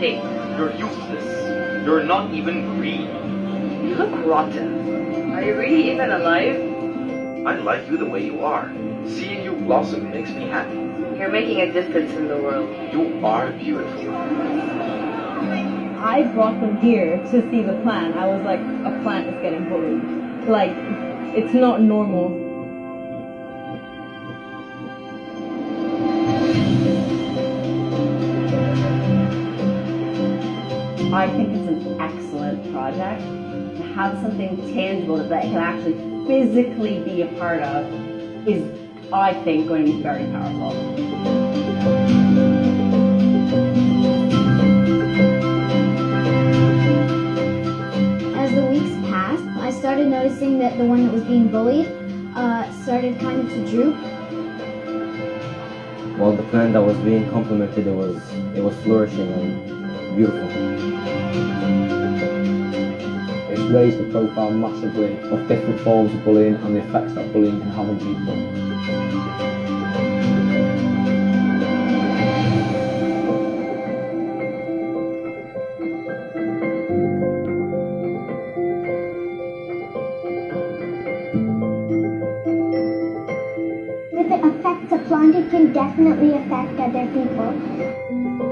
You're useless. You're not even green. You look rotten. Are you really even alive? I like you the way you are. Seeing you blossom makes me happy. You're making a difference in the world. You are beautiful. I brought them here to see the plant. I was like, a plant is getting bullied. Like, it's not normal. I think it's an excellent project. To have something tangible that they can actually physically be a part of is, I think, going to be very powerful. As the weeks passed, I started noticing that the one that was being bullied uh, started kind of to droop. While the plant that was being complimented, it was it was flourishing and beautiful. It's raised the profile massively of different forms of bullying and the effects that bullying can have on people. Affects a plant, it can definitely affect other people.